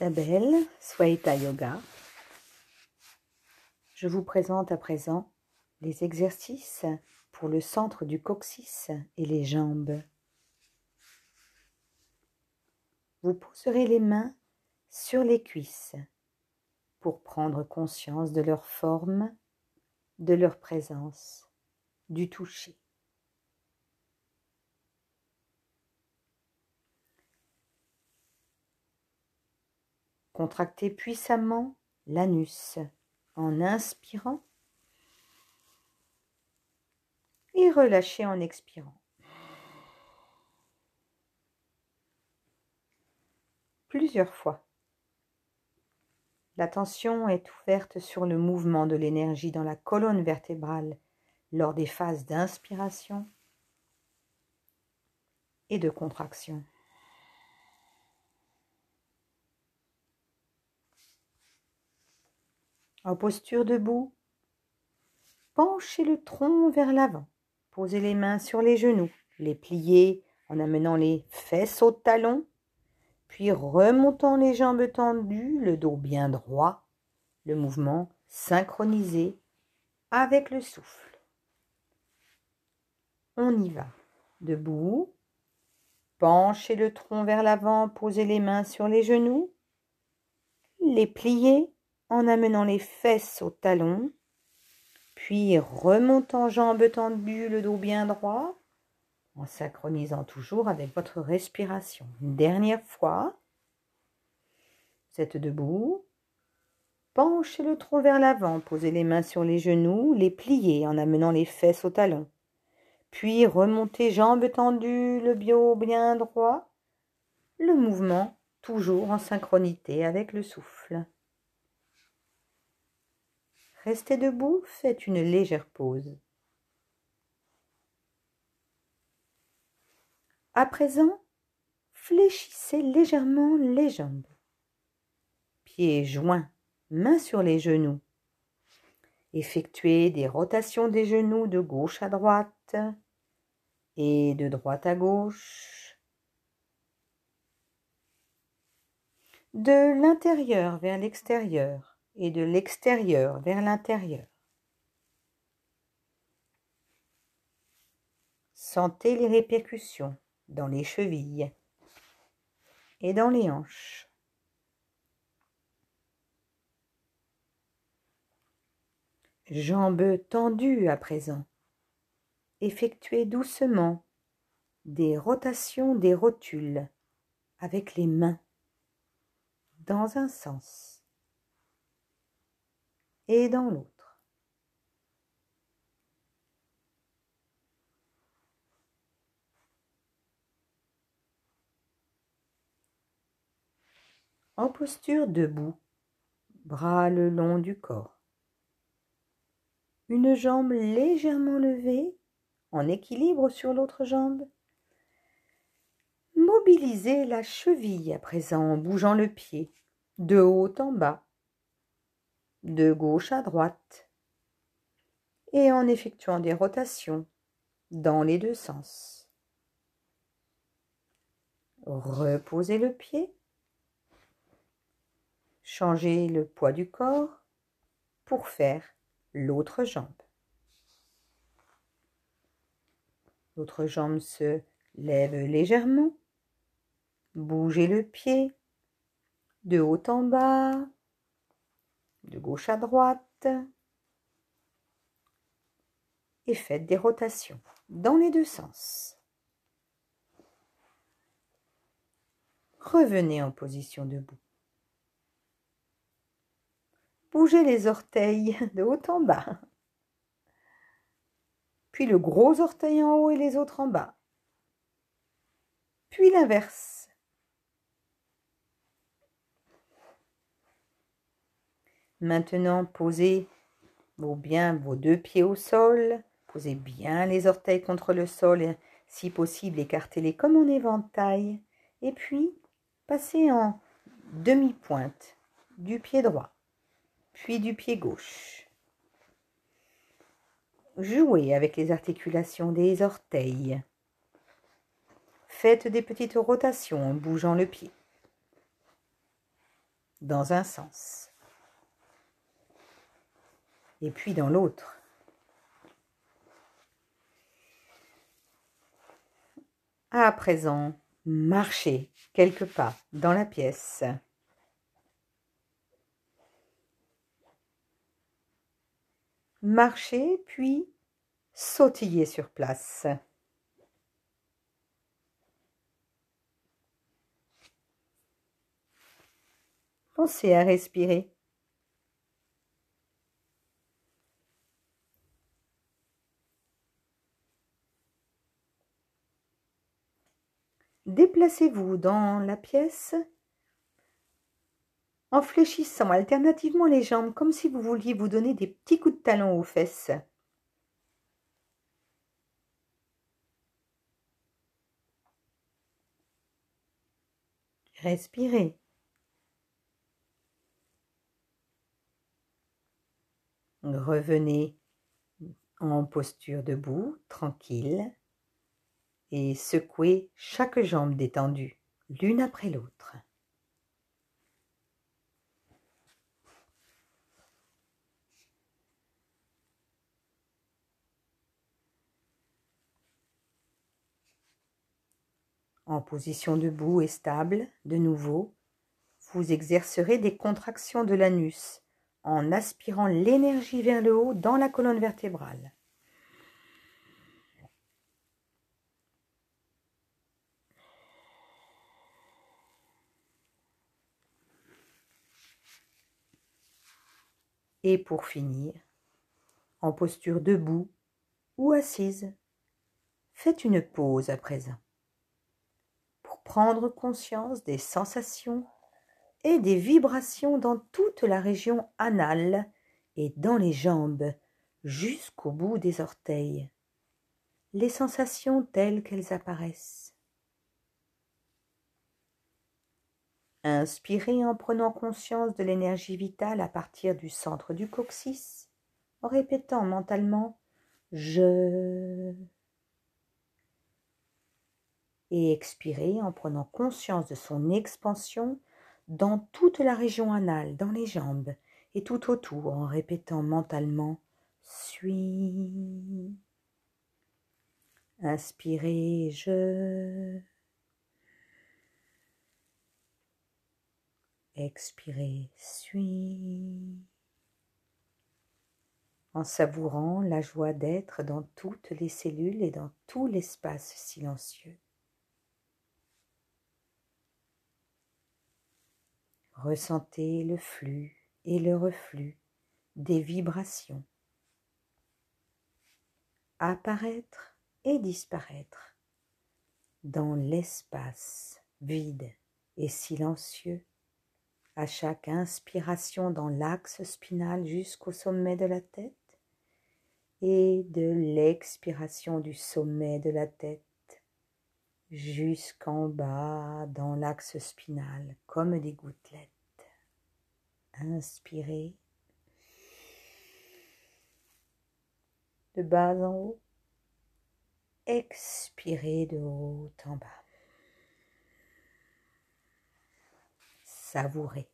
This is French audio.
Isabelle, Swaita Yoga. Je vous présente à présent les exercices pour le centre du coccyx et les jambes. Vous poserez les mains sur les cuisses pour prendre conscience de leur forme, de leur présence, du toucher. Contractez puissamment l'anus en inspirant et relâchez en expirant. Plusieurs fois. L'attention est ouverte sur le mouvement de l'énergie dans la colonne vertébrale lors des phases d'inspiration et de contraction. En posture debout, penchez le tronc vers l'avant. Posez les mains sur les genoux, les pliez en amenant les fesses au talon, puis remontant les jambes tendues, le dos bien droit, le mouvement synchronisé avec le souffle. On y va. Debout, penchez le tronc vers l'avant, posez les mains sur les genoux, les pliez en amenant les fesses au talon, puis remontant jambes tendues, le dos bien droit, en synchronisant toujours avec votre respiration. Une dernière fois, vous êtes debout, penchez le tronc vers l'avant, posez les mains sur les genoux, les pliez en amenant les fesses au talon, puis remontez jambes tendues, le bio bien droit, le mouvement toujours en synchronité avec le souffle. Restez debout, faites une légère pause. À présent, fléchissez légèrement les jambes. Pieds joints, mains sur les genoux. Effectuez des rotations des genoux de gauche à droite et de droite à gauche. De l'intérieur vers l'extérieur et de l'extérieur vers l'intérieur. Sentez les répercussions dans les chevilles et dans les hanches. Jambes tendues à présent. Effectuez doucement des rotations des rotules avec les mains dans un sens et dans l'autre. En posture debout, bras le long du corps. Une jambe légèrement levée, en équilibre sur l'autre jambe. Mobilisez la cheville à présent en bougeant le pied, de haut en bas, de gauche à droite et en effectuant des rotations dans les deux sens. Reposez le pied. Changez le poids du corps pour faire l'autre jambe. L'autre jambe se lève légèrement. Bougez le pied de haut en bas, de gauche à droite et faites des rotations dans les deux sens. Revenez en position debout. Bougez les orteils de haut en bas. Puis le gros orteil en haut et les autres en bas. Puis l'inverse. Maintenant, posez bien vos deux pieds au sol. Posez bien les orteils contre le sol. Si possible, écartez-les comme en éventail. Et puis, passez en demi-pointe du pied droit, puis du pied gauche. Jouez avec les articulations des orteils. Faites des petites rotations en bougeant le pied. dans un sens. Et puis dans l'autre. À présent, marchez quelques pas dans la pièce. Marchez puis sautillez sur place. Pensez à respirer. Déplacez-vous dans la pièce en fléchissant alternativement les jambes comme si vous vouliez vous donner des petits coups de talon aux fesses. Respirez. Revenez en posture debout, tranquille, et secouez chaque jambe détendue, l'une après l'autre. En position debout et stable, de nouveau, vous exercerez des contractions de l'anus en aspirant l'énergie vers le haut dans la colonne vertébrale. Et pour finir, en posture debout ou assise, faites une pause à présent pour prendre conscience des sensations et des vibrations dans toute la région anale et dans les jambes jusqu'au bout des orteils, les sensations telles qu'elles apparaissent. Inspirez en prenant conscience de l'énergie vitale à partir du centre du coccyx, en répétant mentalement je et expirez en prenant conscience de son expansion dans toute la région anale, dans les jambes et tout autour en répétant mentalement suis. Inspirez, je. Expirez, suis. En savourant la joie d'être dans toutes les cellules et dans tout l'espace silencieux. Ressentez le flux et le reflux des vibrations apparaître et disparaître dans l'espace vide et silencieux à chaque inspiration dans l'axe spinal jusqu'au sommet de la tête et de l'expiration du sommet de la tête jusqu'en bas dans l'axe spinal comme des gouttelettes. Inspirez de bas en haut. Expirez de haut en bas. Savourez.